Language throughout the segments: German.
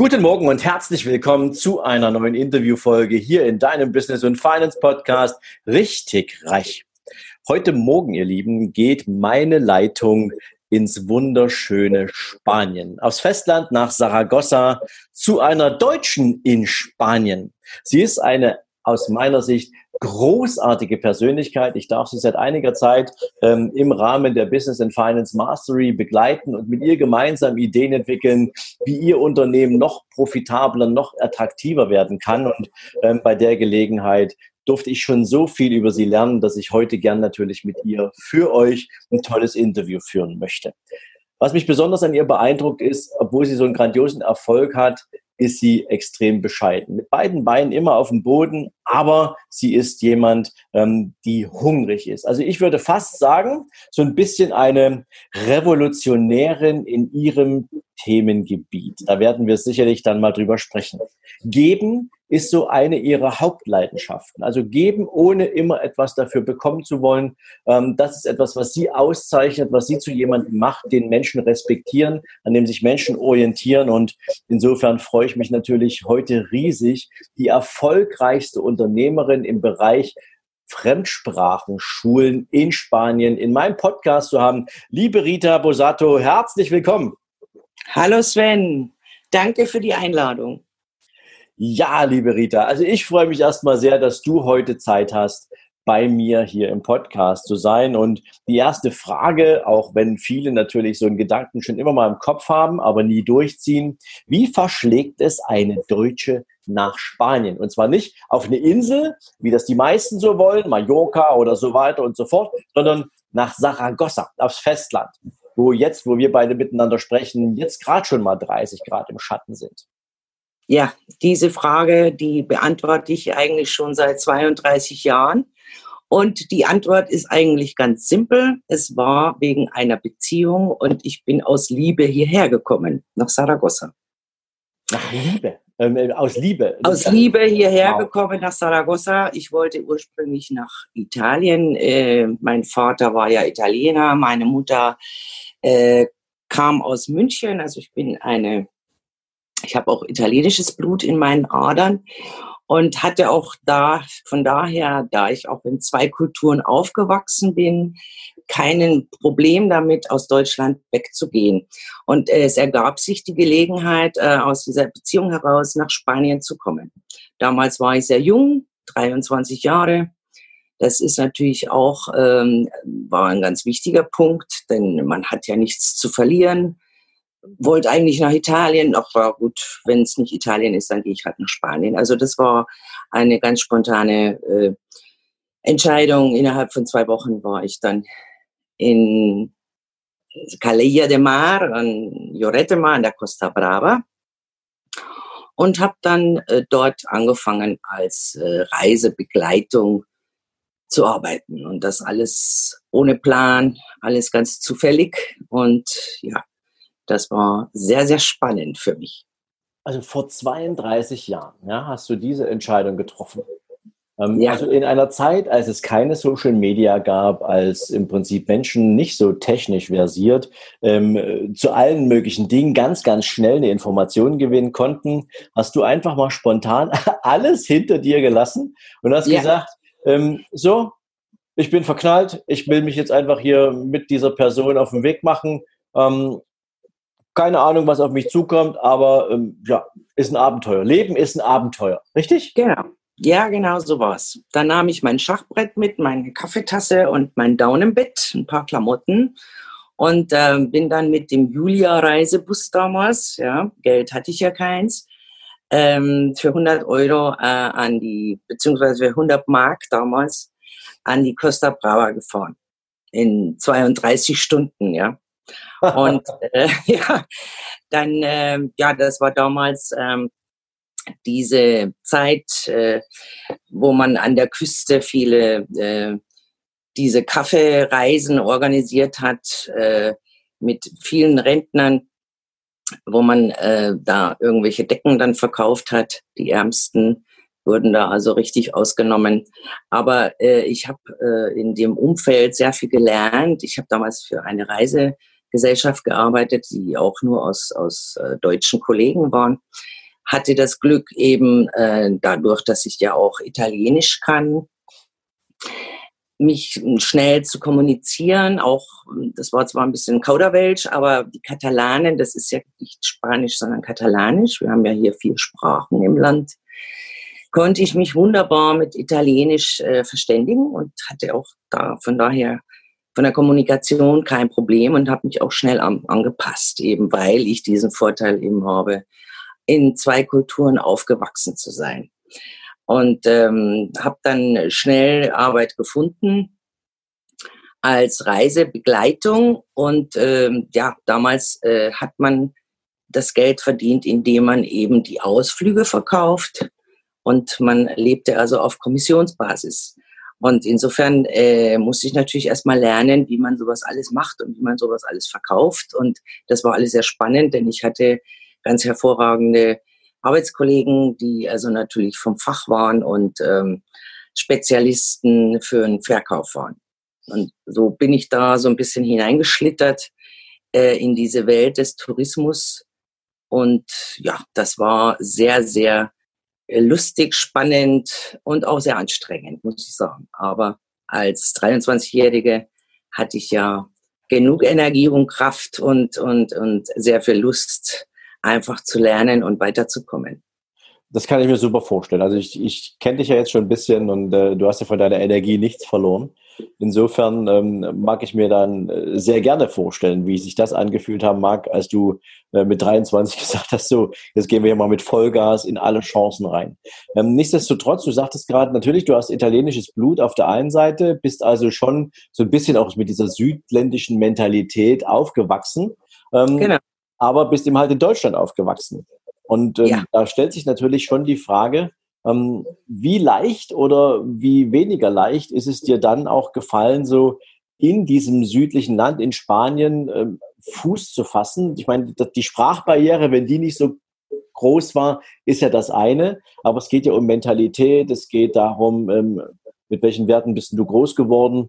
Guten Morgen und herzlich willkommen zu einer neuen Interviewfolge hier in deinem Business und Finance Podcast Richtig Reich. Heute Morgen, ihr Lieben, geht meine Leitung ins wunderschöne Spanien, aufs Festland nach Saragossa zu einer Deutschen in Spanien. Sie ist eine aus meiner Sicht großartige Persönlichkeit. Ich darf sie seit einiger Zeit ähm, im Rahmen der Business and Finance Mastery begleiten und mit ihr gemeinsam Ideen entwickeln, wie ihr Unternehmen noch profitabler, noch attraktiver werden kann. Und ähm, bei der Gelegenheit durfte ich schon so viel über sie lernen, dass ich heute gern natürlich mit ihr für euch ein tolles Interview führen möchte. Was mich besonders an ihr beeindruckt ist, obwohl sie so einen grandiosen Erfolg hat, ist sie extrem bescheiden. Mit beiden Beinen immer auf dem Boden, aber sie ist jemand, ähm, die hungrig ist. Also ich würde fast sagen, so ein bisschen eine Revolutionärin in ihrem Themengebiet. Da werden wir sicherlich dann mal drüber sprechen. Geben ist so eine ihrer Hauptleidenschaften. Also geben, ohne immer etwas dafür bekommen zu wollen. Ähm, das ist etwas, was sie auszeichnet, was sie zu jemandem macht, den Menschen respektieren, an dem sich Menschen orientieren. Und insofern freue ich mich natürlich heute riesig, die erfolgreichste Unternehmerin im Bereich Fremdsprachenschulen in Spanien in meinem Podcast zu haben. Liebe Rita Bosato, herzlich willkommen. Hallo Sven, danke für die Einladung. Ja, liebe Rita, also ich freue mich erstmal sehr, dass du heute Zeit hast, bei mir hier im Podcast zu sein. Und die erste Frage, auch wenn viele natürlich so einen Gedanken schon immer mal im Kopf haben, aber nie durchziehen, wie verschlägt es eine Deutsche nach Spanien? Und zwar nicht auf eine Insel, wie das die meisten so wollen, Mallorca oder so weiter und so fort, sondern nach Saragossa, aufs Festland wo jetzt, wo wir beide miteinander sprechen, jetzt gerade schon mal 30 Grad im Schatten sind? Ja, diese Frage, die beantworte ich eigentlich schon seit 32 Jahren. Und die Antwort ist eigentlich ganz simpel. Es war wegen einer Beziehung und ich bin aus Liebe hierher gekommen, nach Saragossa. Nach Liebe? Ähm, äh, aus Liebe? Aus Liebe hierher wow. gekommen nach Saragossa. Ich wollte ursprünglich nach Italien. Äh, mein Vater war ja Italiener, meine Mutter äh, kam aus München. Also ich bin eine, ich habe auch italienisches Blut in meinen Adern und hatte auch da, von daher, da ich auch in zwei Kulturen aufgewachsen bin, keinen Problem damit, aus Deutschland wegzugehen. Und äh, es ergab sich die Gelegenheit, äh, aus dieser Beziehung heraus nach Spanien zu kommen. Damals war ich sehr jung, 23 Jahre, das ist natürlich auch ähm, war ein ganz wichtiger Punkt, denn man hat ja nichts zu verlieren. Wollte eigentlich nach Italien, ach war gut, wenn es nicht Italien ist, dann gehe ich halt nach Spanien. Also das war eine ganz spontane äh, Entscheidung. Innerhalb von zwei Wochen war ich dann in Calella de Mar, an Lloret de Mar, an der Costa Brava und habe dann äh, dort angefangen als äh, Reisebegleitung zu arbeiten. Und das alles ohne Plan, alles ganz zufällig. Und ja, das war sehr, sehr spannend für mich. Also vor 32 Jahren ja, hast du diese Entscheidung getroffen. Ähm, ja. Also in einer Zeit, als es keine Social Media gab, als im Prinzip Menschen nicht so technisch versiert ähm, zu allen möglichen Dingen ganz, ganz schnell eine Information gewinnen konnten, hast du einfach mal spontan alles hinter dir gelassen und hast ja. gesagt, ähm, so, ich bin verknallt, ich will mich jetzt einfach hier mit dieser Person auf den Weg machen. Ähm, keine Ahnung, was auf mich zukommt, aber ähm, ja, ist ein Abenteuer. Leben ist ein Abenteuer, richtig? Genau. Ja, genau so war's. Dann nahm ich mein Schachbrett mit, meine Kaffeetasse und mein Daunenbett, ein paar Klamotten und äh, bin dann mit dem Julia-Reisebus damals, ja, Geld hatte ich ja keins, ähm, für 100 Euro äh, an die, beziehungsweise für 100 Mark damals an die Costa Brava gefahren. In 32 Stunden, ja. Und äh, ja, dann, äh, ja, das war damals ähm, diese Zeit, äh, wo man an der Küste viele äh, diese Kaffeereisen organisiert hat äh, mit vielen Rentnern, wo man äh, da irgendwelche Decken dann verkauft hat. Die Ärmsten wurden da also richtig ausgenommen. Aber äh, ich habe äh, in dem Umfeld sehr viel gelernt. Ich habe damals für eine Reisegesellschaft gearbeitet, die auch nur aus, aus äh, deutschen Kollegen waren. Hatte das Glück eben äh, dadurch, dass ich ja auch Italienisch kann, mich schnell zu kommunizieren. Auch, das war zwar ein bisschen Kauderwelsch, aber die Katalanen, das ist ja nicht Spanisch, sondern Katalanisch. Wir haben ja hier vier Sprachen im Land. Konnte ich mich wunderbar mit Italienisch äh, verständigen und hatte auch da von daher von der Kommunikation kein Problem und habe mich auch schnell an, angepasst, eben weil ich diesen Vorteil eben habe, in zwei Kulturen aufgewachsen zu sein und ähm, habe dann schnell Arbeit gefunden als Reisebegleitung und ähm, ja, damals äh, hat man das Geld verdient, indem man eben die Ausflüge verkauft und man lebte also auf Kommissionsbasis. Und insofern äh, musste ich natürlich erstmal lernen, wie man sowas alles macht und wie man sowas alles verkauft. Und das war alles sehr spannend, denn ich hatte ganz hervorragende Arbeitskollegen, die also natürlich vom Fach waren und ähm, Spezialisten für den Verkauf waren. Und so bin ich da so ein bisschen hineingeschlittert äh, in diese Welt des Tourismus. Und ja, das war sehr, sehr lustig, spannend und auch sehr anstrengend, muss ich sagen. Aber als 23-Jährige hatte ich ja genug Energie und Kraft und, und, und sehr viel Lust, einfach zu lernen und weiterzukommen. Das kann ich mir super vorstellen. Also ich, ich kenne dich ja jetzt schon ein bisschen und äh, du hast ja von deiner Energie nichts verloren. Insofern ähm, mag ich mir dann äh, sehr gerne vorstellen, wie sich das angefühlt haben mag, als du äh, mit 23 gesagt hast, so, jetzt gehen wir hier mal mit Vollgas in alle Chancen rein. Ähm, nichtsdestotrotz, du sagtest gerade, natürlich, du hast italienisches Blut auf der einen Seite, bist also schon so ein bisschen auch mit dieser südländischen Mentalität aufgewachsen. Ähm, genau aber bist eben halt in Deutschland aufgewachsen. Und ähm, ja. da stellt sich natürlich schon die Frage, wie leicht oder wie weniger leicht ist es dir dann auch gefallen, so in diesem südlichen Land, in Spanien, ähm, Fuß zu fassen? Ich meine, die Sprachbarriere, wenn die nicht so groß war, ist ja das eine, aber es geht ja um Mentalität, es geht darum, ähm, mit welchen Werten bist du groß geworden?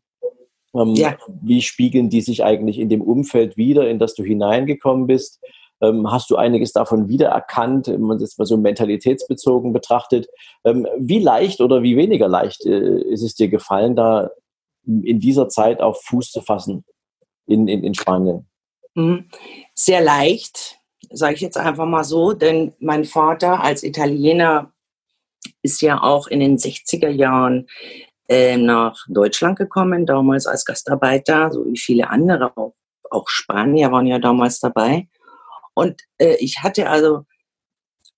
Ähm, ja. Wie spiegeln die sich eigentlich in dem Umfeld wieder, in das du hineingekommen bist? Ähm, hast du einiges davon wiedererkannt, wenn man es mal so mentalitätsbezogen betrachtet? Ähm, wie leicht oder wie weniger leicht äh, ist es dir gefallen, da in dieser Zeit auf Fuß zu fassen in, in, in Spanien? Mhm. Sehr leicht, sage ich jetzt einfach mal so, denn mein Vater als Italiener ist ja auch in den 60er Jahren äh, nach Deutschland gekommen, damals als Gastarbeiter, so wie viele andere, auch, auch Spanier waren ja damals dabei. Und äh, ich hatte also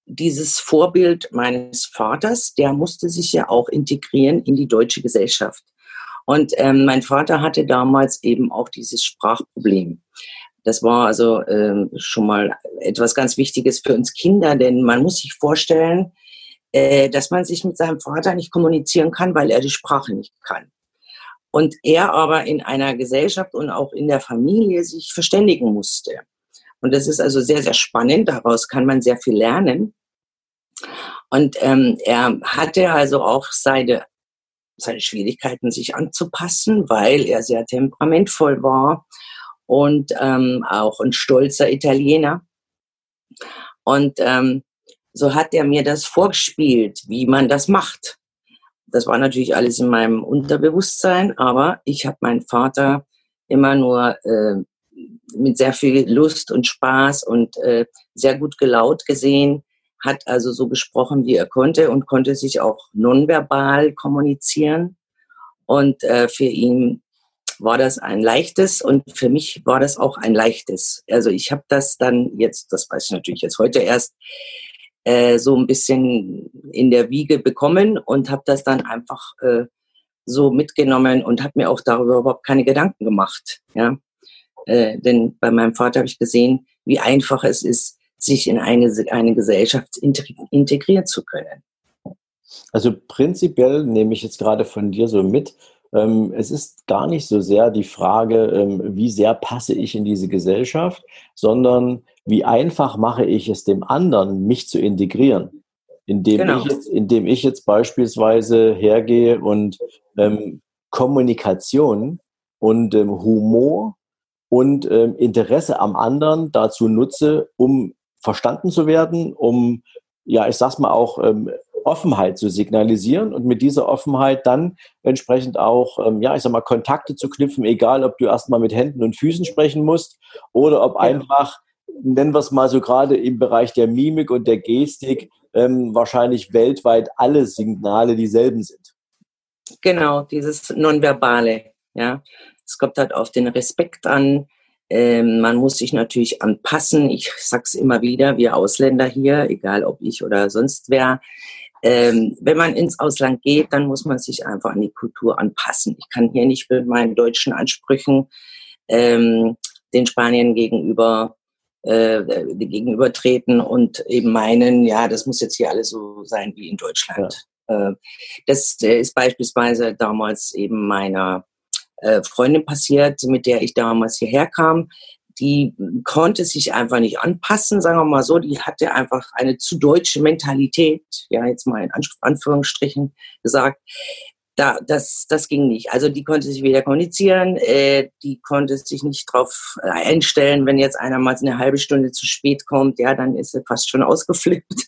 dieses Vorbild meines Vaters, der musste sich ja auch integrieren in die deutsche Gesellschaft. Und ähm, mein Vater hatte damals eben auch dieses Sprachproblem. Das war also ähm, schon mal etwas ganz Wichtiges für uns Kinder, denn man muss sich vorstellen, äh, dass man sich mit seinem Vater nicht kommunizieren kann, weil er die Sprache nicht kann. Und er aber in einer Gesellschaft und auch in der Familie sich verständigen musste. Und das ist also sehr, sehr spannend. Daraus kann man sehr viel lernen. Und ähm, er hatte also auch seine, seine Schwierigkeiten, sich anzupassen, weil er sehr temperamentvoll war und ähm, auch ein stolzer Italiener. Und ähm, so hat er mir das vorgespielt, wie man das macht. Das war natürlich alles in meinem Unterbewusstsein, aber ich habe meinen Vater immer nur äh, mit sehr viel Lust und Spaß und äh, sehr gut gelaut gesehen, hat also so gesprochen, wie er konnte und konnte sich auch nonverbal kommunizieren. Und äh, für ihn war das ein leichtes und für mich war das auch ein leichtes. Also ich habe das dann jetzt, das weiß ich natürlich jetzt heute erst, äh, so ein bisschen in der Wiege bekommen und habe das dann einfach äh, so mitgenommen und habe mir auch darüber überhaupt keine Gedanken gemacht. Ja. Äh, denn bei meinem Vater habe ich gesehen, wie einfach es ist, sich in eine, eine Gesellschaft integrieren zu können. Also prinzipiell nehme ich jetzt gerade von dir so mit, ähm, es ist gar nicht so sehr die Frage, ähm, wie sehr passe ich in diese Gesellschaft, sondern wie einfach mache ich es dem anderen, mich zu integrieren. Indem, genau. ich, jetzt, indem ich jetzt beispielsweise hergehe und ähm, Kommunikation und ähm, Humor und ähm, Interesse am anderen dazu nutze, um verstanden zu werden, um, ja, ich sag's mal auch, ähm, Offenheit zu signalisieren und mit dieser Offenheit dann entsprechend auch, ähm, ja, ich sag mal, Kontakte zu knüpfen, egal ob du erstmal mit Händen und Füßen sprechen musst oder ob ja. einfach, nennen wir es mal so gerade im Bereich der Mimik und der Gestik, ähm, wahrscheinlich weltweit alle Signale dieselben sind. Genau, dieses Nonverbale, ja. Es kommt halt auf den Respekt an, ähm, man muss sich natürlich anpassen. Ich sag's immer wieder, wir Ausländer hier, egal ob ich oder sonst wer, ähm, wenn man ins Ausland geht, dann muss man sich einfach an die Kultur anpassen. Ich kann hier nicht mit meinen deutschen Ansprüchen ähm, den Spaniern gegenüber äh, gegenübertreten und eben meinen, ja, das muss jetzt hier alles so sein wie in Deutschland. Ja. Äh, das äh, ist beispielsweise damals eben meiner äh, Freundin passiert, mit der ich damals hierher kam die konnte sich einfach nicht anpassen, sagen wir mal so. Die hatte einfach eine zu deutsche Mentalität, ja, jetzt mal in Anführungsstrichen gesagt. Da, das, das ging nicht. Also die konnte sich weder kommunizieren, äh, die konnte sich nicht darauf äh, einstellen, wenn jetzt einer mal eine halbe Stunde zu spät kommt, ja, dann ist sie fast schon ausgeflippt.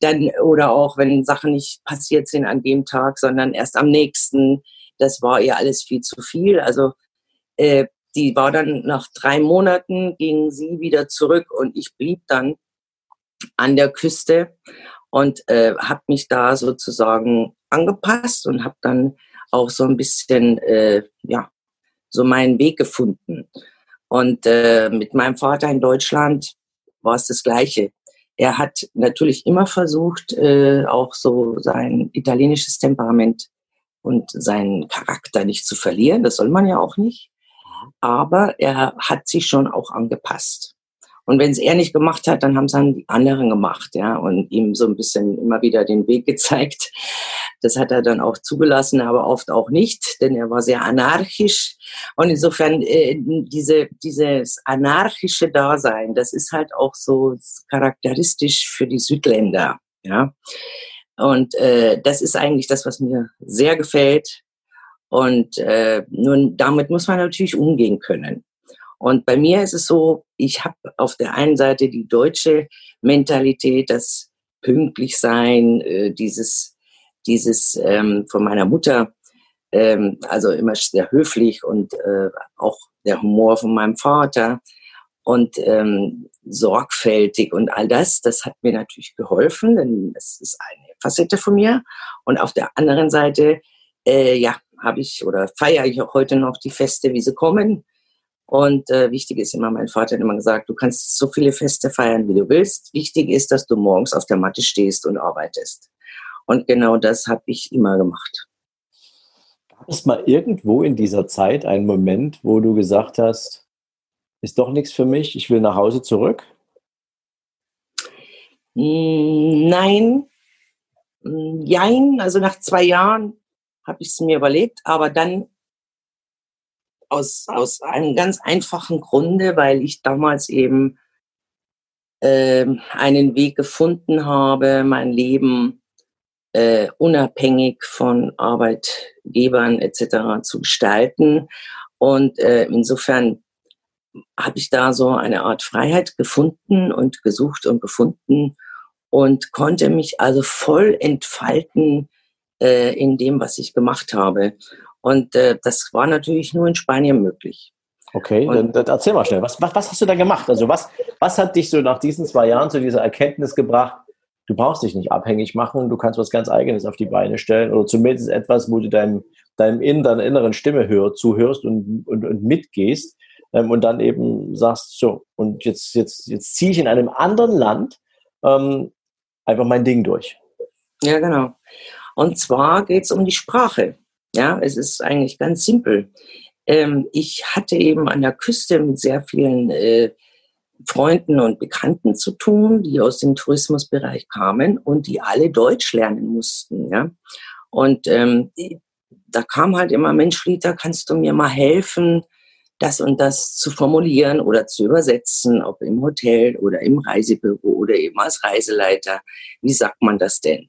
Dann, oder auch, wenn Sachen nicht passiert sind an dem Tag, sondern erst am nächsten, das war ihr alles viel zu viel. Also äh, die war dann nach drei Monaten, ging sie wieder zurück und ich blieb dann an der Küste und äh, habe mich da sozusagen angepasst und habe dann auch so ein bisschen, äh, ja, so meinen Weg gefunden. Und äh, mit meinem Vater in Deutschland war es das Gleiche. Er hat natürlich immer versucht, äh, auch so sein italienisches Temperament und seinen Charakter nicht zu verlieren. Das soll man ja auch nicht aber er hat sich schon auch angepasst. Und wenn es er nicht gemacht hat, dann haben es dann die anderen gemacht, ja, und ihm so ein bisschen immer wieder den Weg gezeigt. Das hat er dann auch zugelassen, aber oft auch nicht, denn er war sehr anarchisch. Und insofern äh, diese, dieses anarchische Dasein, das ist halt auch so charakteristisch für die Südländer, ja. Und äh, das ist eigentlich das, was mir sehr gefällt. Und äh, nun, damit muss man natürlich umgehen können. Und bei mir ist es so, ich habe auf der einen Seite die deutsche Mentalität, das pünktlich sein, äh, dieses, dieses ähm, von meiner Mutter, ähm, also immer sehr höflich und äh, auch der Humor von meinem Vater und ähm, sorgfältig und all das, das hat mir natürlich geholfen, denn das ist eine Facette von mir. Und auf der anderen Seite, äh, ja, habe ich oder feiere ich auch heute noch die Feste, wie sie kommen. Und äh, wichtig ist immer, mein Vater hat immer gesagt, du kannst so viele Feste feiern, wie du willst. Wichtig ist, dass du morgens auf der Matte stehst und arbeitest. Und genau das habe ich immer gemacht. Gab es mal irgendwo in dieser Zeit einen Moment, wo du gesagt hast, ist doch nichts für mich, ich will nach Hause zurück? Hm, nein. Hm, jein, also nach zwei Jahren habe ich es mir überlegt, aber dann aus, aus einem ganz einfachen Grunde, weil ich damals eben äh, einen Weg gefunden habe, mein Leben äh, unabhängig von Arbeitgebern etc. zu gestalten. Und äh, insofern habe ich da so eine Art Freiheit gefunden und gesucht und gefunden und konnte mich also voll entfalten äh, in dem, was ich gemacht habe. Und äh, das war natürlich nur in Spanien möglich. Okay, dann, dann, erzähl mal schnell, was, was, was hast du da gemacht? Also was, was hat dich so nach diesen zwei Jahren zu dieser Erkenntnis gebracht, du brauchst dich nicht abhängig machen, du kannst was ganz Eigenes auf die Beine stellen oder zumindest etwas, wo du deinem, deinem in, deiner inneren Stimme hör, zuhörst und, und, und mitgehst ähm, und dann eben sagst, so, und jetzt, jetzt, jetzt ziehe ich in einem anderen Land ähm, einfach mein Ding durch. Ja, genau. Und zwar geht es um die Sprache. Ja, es ist eigentlich ganz simpel. ähm, ich hatte eben an der Küste mit sehr vielen äh, Freunden und Bekannten zu tun, die aus dem Tourismusbereich kamen und die alle Deutsch lernen mussten. Ja? Und ähm, da kam halt immer, Mensch, Rita, kannst du mir mal helfen, das und das zu formulieren oder zu übersetzen, ob im Hotel oder im Reisebüro oder eben als Reiseleiter. Wie sagt man das denn?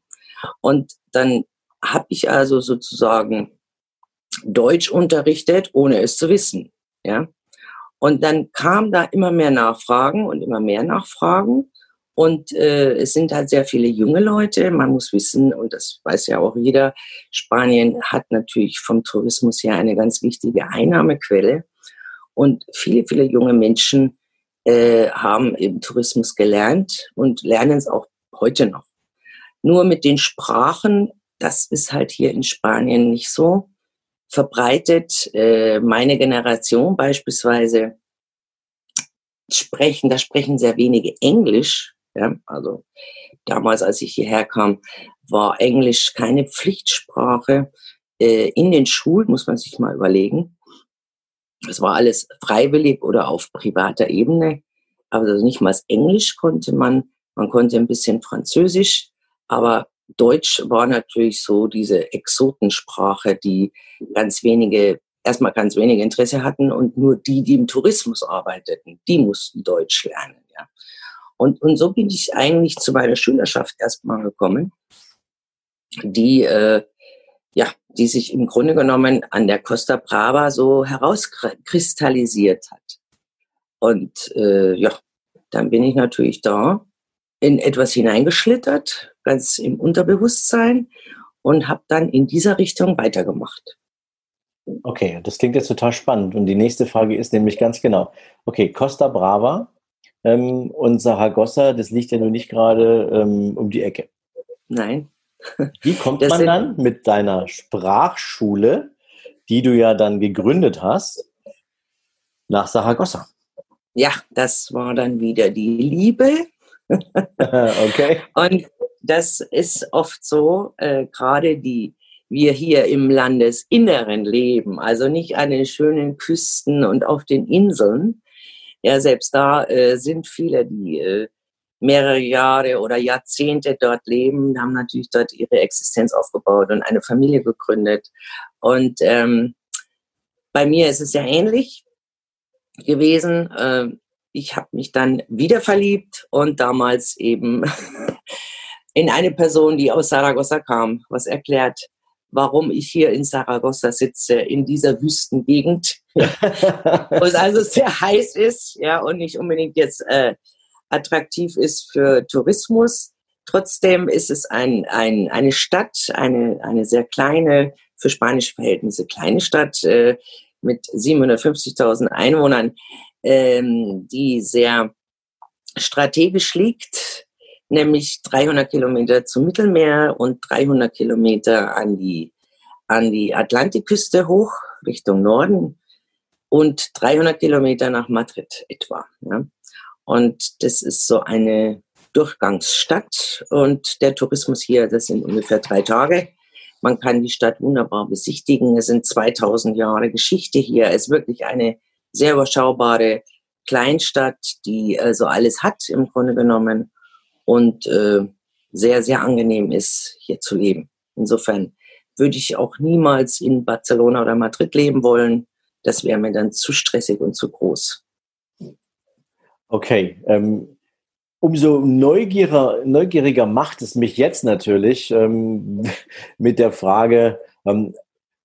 Und dann habe ich also sozusagen Deutsch unterrichtet, ohne es zu wissen. Ja? Und dann kam da immer mehr Nachfragen und immer mehr Nachfragen. Und äh, es sind halt sehr viele junge Leute. Man muss wissen, und das weiß ja auch jeder, Spanien hat natürlich vom Tourismus her eine ganz wichtige Einnahmequelle. Und viele, viele junge Menschen äh, haben im Tourismus gelernt und lernen es auch heute noch. Nur mit den Sprachen, das ist halt hier in Spanien nicht so verbreitet. Äh, meine Generation beispielsweise sprechen, da sprechen sehr wenige Englisch. Ja? Also damals, als ich hierher kam, war Englisch keine Pflichtsprache. Äh, in den Schulen muss man sich mal überlegen. Es war alles freiwillig oder auf privater Ebene. Aber also nicht mal das Englisch konnte man. Man konnte ein bisschen Französisch, aber Deutsch war natürlich so diese Exotensprache, die ganz wenige, erstmal ganz wenige Interesse hatten und nur die, die im Tourismus arbeiteten, die mussten Deutsch lernen. Ja. Und, und so bin ich eigentlich zu meiner Schülerschaft erstmal gekommen, die, äh, ja, die sich im Grunde genommen an der Costa Brava so herauskristallisiert hat. Und äh, ja, dann bin ich natürlich da in etwas hineingeschlittert, ganz im Unterbewusstsein und habe dann in dieser Richtung weitergemacht. Okay, das klingt jetzt total spannend. Und die nächste Frage ist nämlich ganz genau, okay, Costa Brava ähm, und Saragossa, das liegt ja nun nicht gerade ähm, um die Ecke. Nein. Wie kommt das man dann mit deiner Sprachschule, die du ja dann gegründet hast, nach Saragossa? Ja, das war dann wieder die Liebe okay. Und das ist oft so, äh, gerade die wir hier im Landesinneren leben, also nicht an den schönen Küsten und auf den Inseln. Ja, selbst da äh, sind viele, die äh, mehrere Jahre oder Jahrzehnte dort leben, haben natürlich dort ihre Existenz aufgebaut und eine Familie gegründet. Und ähm, bei mir ist es ja ähnlich gewesen. Äh, ich habe mich dann wieder verliebt und damals eben in eine Person, die aus Saragossa kam, was erklärt, warum ich hier in Saragossa sitze, in dieser Wüstengegend, wo es also sehr heiß ist, ja, und nicht unbedingt jetzt äh, attraktiv ist für Tourismus. Trotzdem ist es ein, ein, eine Stadt, eine, eine sehr kleine, für spanische Verhältnisse kleine Stadt äh, mit 750.000 Einwohnern, ähm, die sehr strategisch liegt, nämlich 300 Kilometer zum Mittelmeer und 300 Kilometer an die, an die Atlantikküste hoch Richtung Norden und 300 Kilometer nach Madrid etwa. Ja. Und das ist so eine Durchgangsstadt und der Tourismus hier, das sind ungefähr drei Tage. Man kann die Stadt wunderbar besichtigen. Es sind 2000 Jahre Geschichte hier. Es ist wirklich eine sehr überschaubare Kleinstadt, die also alles hat im Grunde genommen und äh, sehr, sehr angenehm ist, hier zu leben. Insofern würde ich auch niemals in Barcelona oder Madrid leben wollen. Das wäre mir dann zu stressig und zu groß. Okay. Ähm, umso neugieriger, neugieriger macht es mich jetzt natürlich ähm, mit der Frage, ähm,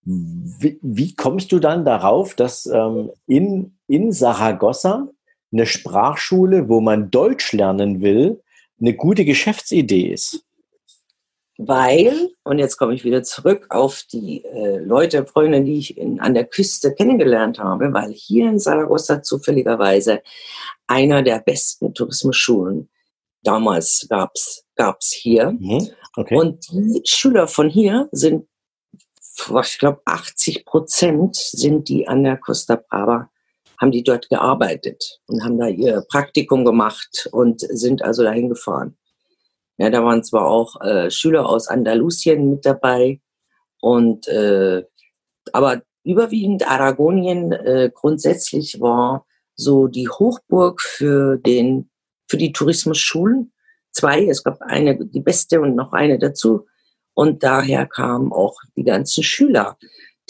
wie, wie, kommst du dann darauf, dass ähm, in, in Saragossa eine Sprachschule, wo man Deutsch lernen will, eine gute Geschäftsidee ist? Weil, und jetzt komme ich wieder zurück auf die äh, Leute, Freunde, die ich in, an der Küste kennengelernt habe, weil hier in Saragossa zufälligerweise einer der besten Tourismusschulen damals gab's gab's hier. Mhm, okay. Und die Schüler von hier sind ich glaube, 80 Prozent sind die an der Costa Brava, haben die dort gearbeitet und haben da ihr Praktikum gemacht und sind also dahin gefahren. Ja, da waren zwar auch äh, Schüler aus Andalusien mit dabei und äh, aber überwiegend Aragonien äh, grundsätzlich war so die Hochburg für den für die Tourismusschulen. Zwei, es gab eine, die beste und noch eine dazu. Und daher kamen auch die ganzen Schüler,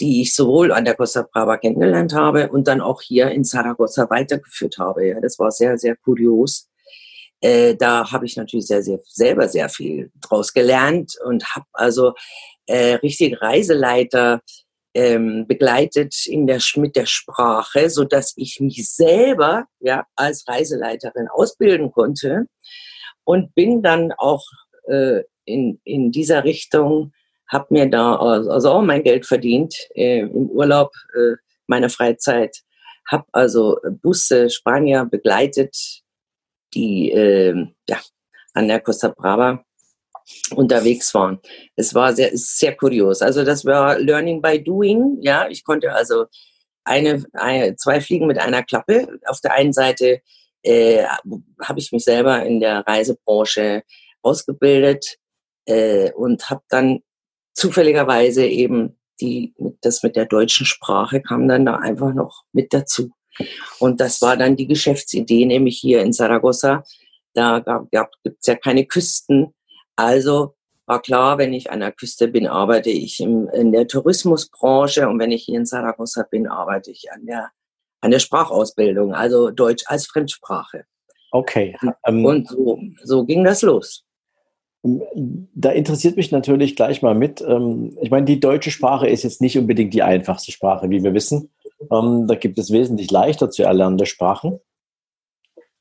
die ich sowohl an der Costa Brava kennengelernt habe und dann auch hier in Saragossa weitergeführt habe. Ja, das war sehr, sehr kurios. Äh, da habe ich natürlich sehr, sehr selber sehr viel draus gelernt und habe also äh, richtig Reiseleiter ähm, begleitet in der, mit der Sprache, so dass ich mich selber ja als Reiseleiterin ausbilden konnte und bin dann auch äh, in, in dieser Richtung, habe mir da also auch mein Geld verdient äh, im Urlaub äh, meiner Freizeit, habe also Busse Spanier begleitet, die äh, ja, an der Costa Brava unterwegs waren. Es war sehr, sehr kurios. Also das war Learning by Doing. Ja, ich konnte also eine, eine zwei Fliegen mit einer Klappe. Auf der einen Seite äh, habe ich mich selber in der Reisebranche ausgebildet äh, und habe dann zufälligerweise eben die, das mit der deutschen Sprache kam dann da einfach noch mit dazu. Und das war dann die Geschäftsidee, nämlich hier in Saragossa. Da gibt es ja keine Küsten. Also war klar, wenn ich an der Küste bin, arbeite ich im, in der Tourismusbranche und wenn ich hier in Saragossa bin, arbeite ich an der, an der Sprachausbildung, also Deutsch als Fremdsprache. Okay. Ähm, und so, so ging das los. Da interessiert mich natürlich gleich mal mit. Ähm, ich meine, die deutsche Sprache ist jetzt nicht unbedingt die einfachste Sprache, wie wir wissen. Ähm, da gibt es wesentlich leichter zu erlernende Sprachen.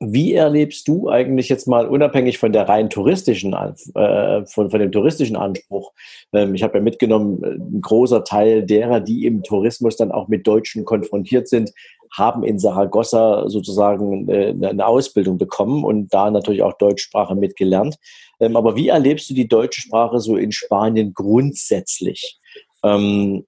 Wie erlebst du eigentlich jetzt mal unabhängig von der rein touristischen, äh, von, von dem touristischen Anspruch? Ähm, ich habe ja mitgenommen, äh, ein großer Teil derer, die im Tourismus dann auch mit Deutschen konfrontiert sind, haben in Saragossa sozusagen äh, eine Ausbildung bekommen und da natürlich auch Deutschsprache mitgelernt. Ähm, aber wie erlebst du die deutsche Sprache so in Spanien grundsätzlich? Ähm,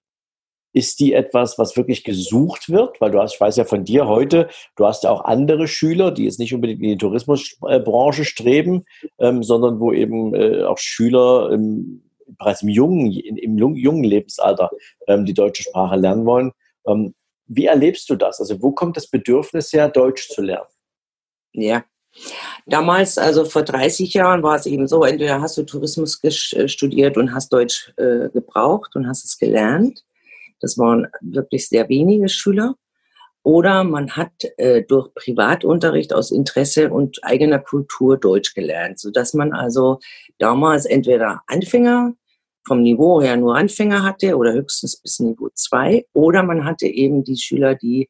ist die etwas, was wirklich gesucht wird? Weil du hast, ich weiß ja von dir heute, du hast ja auch andere Schüler, die jetzt nicht unbedingt in die Tourismusbranche streben, ähm, sondern wo eben äh, auch Schüler im, bereits im jungen, in, im jungen Lebensalter ähm, die deutsche Sprache lernen wollen. Ähm, wie erlebst du das? Also wo kommt das Bedürfnis her, Deutsch zu lernen? Ja, Damals, also vor 30 Jahren, war es eben so, entweder hast du Tourismus äh, studiert und hast Deutsch äh, gebraucht und hast es gelernt. Das waren wirklich sehr wenige Schüler. Oder man hat äh, durch Privatunterricht aus Interesse und eigener Kultur Deutsch gelernt, sodass man also damals entweder Anfänger vom Niveau her nur Anfänger hatte oder höchstens bis Niveau 2 oder man hatte eben die Schüler, die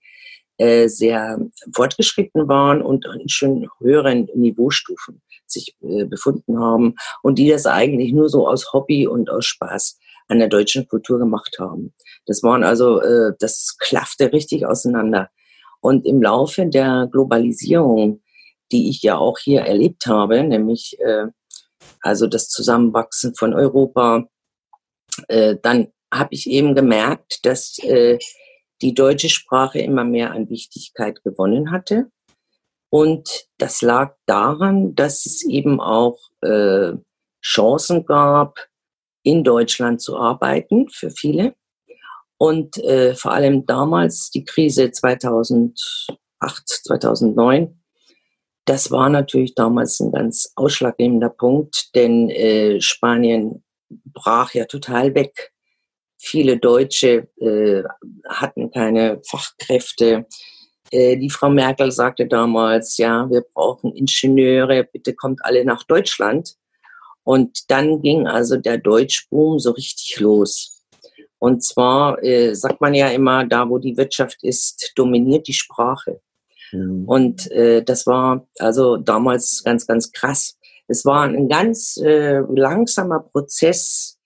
äh, sehr fortgeschritten waren und in schon höheren Niveaustufen sich äh, befunden haben und die das eigentlich nur so aus Hobby und aus Spaß an der deutschen Kultur gemacht haben. Das waren also, äh, das klaffte richtig auseinander. Und im Laufe der Globalisierung, die ich ja auch hier erlebt habe, nämlich äh, also das Zusammenwachsen von Europa, äh, dann habe ich eben gemerkt, dass äh, die deutsche Sprache immer mehr an Wichtigkeit gewonnen hatte. Und das lag daran, dass es eben auch äh, Chancen gab, in Deutschland zu arbeiten für viele. Und äh, vor allem damals die Krise 2008, 2009, das war natürlich damals ein ganz ausschlaggebender Punkt, denn äh, Spanien brach ja total weg. Viele Deutsche äh, hatten keine Fachkräfte. Äh, die Frau Merkel sagte damals, ja, wir brauchen Ingenieure, bitte kommt alle nach Deutschland. Und dann ging also der Deutschboom so richtig los. Und zwar äh, sagt man ja immer, da wo die Wirtschaft ist, dominiert die Sprache. Mhm. Und äh, das war also damals ganz, ganz krass. Es war ein ganz äh, langsamer Prozess.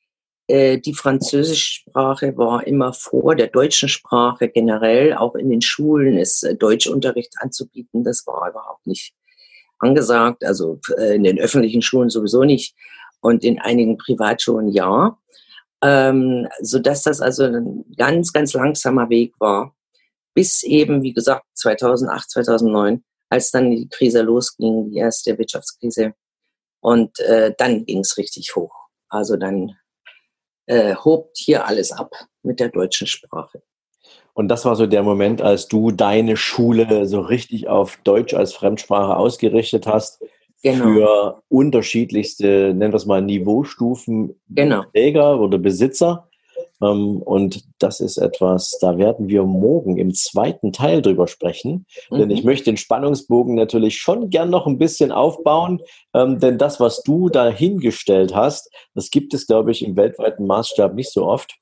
Äh, die französische Sprache war immer vor der deutschen Sprache generell. Auch in den Schulen ist äh, Deutschunterricht anzubieten. Das war überhaupt nicht angesagt, also äh, in den öffentlichen Schulen sowieso nicht und in einigen Privatschulen ja, ähm, so dass das also ein ganz, ganz langsamer Weg war, bis eben, wie gesagt, 2008, 2009, als dann die Krise losging, die erste Wirtschaftskrise. Und äh, dann ging es richtig hoch. Also dann äh, hobt hier alles ab mit der deutschen Sprache. Und das war so der Moment, als du deine Schule so richtig auf Deutsch als Fremdsprache ausgerichtet hast. Genau. Für unterschiedlichste, nennen wir es mal, Niveaustufen genau. Träger oder Besitzer. Ähm, und das ist etwas, da werden wir morgen im zweiten Teil drüber sprechen. Mhm. Denn ich möchte den Spannungsbogen natürlich schon gern noch ein bisschen aufbauen. Ähm, denn das, was du da hingestellt hast, das gibt es, glaube ich, im weltweiten Maßstab nicht so oft.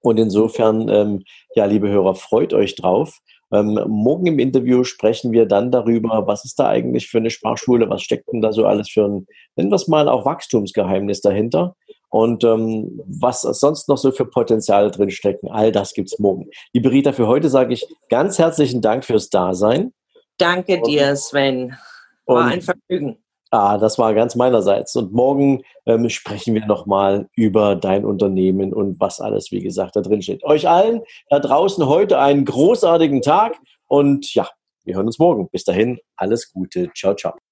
Und insofern, ähm, ja, liebe Hörer, freut euch drauf. Ähm, morgen im Interview sprechen wir dann darüber, was ist da eigentlich für eine Sprachschule, was steckt denn da so alles für ein, nennen wir es mal, auch Wachstumsgeheimnis dahinter und ähm, was sonst noch so für Potenziale drinstecken. All das gibt's morgen. Liebe Rita, für heute sage ich ganz herzlichen Dank fürs Dasein. Danke dir, Sven. War ein Vergnügen. Ah, das war ganz meinerseits. Und morgen ähm, sprechen wir nochmal über dein Unternehmen und was alles, wie gesagt, da drin steht. Euch allen da draußen heute einen großartigen Tag und ja, wir hören uns morgen. Bis dahin, alles Gute. Ciao, ciao.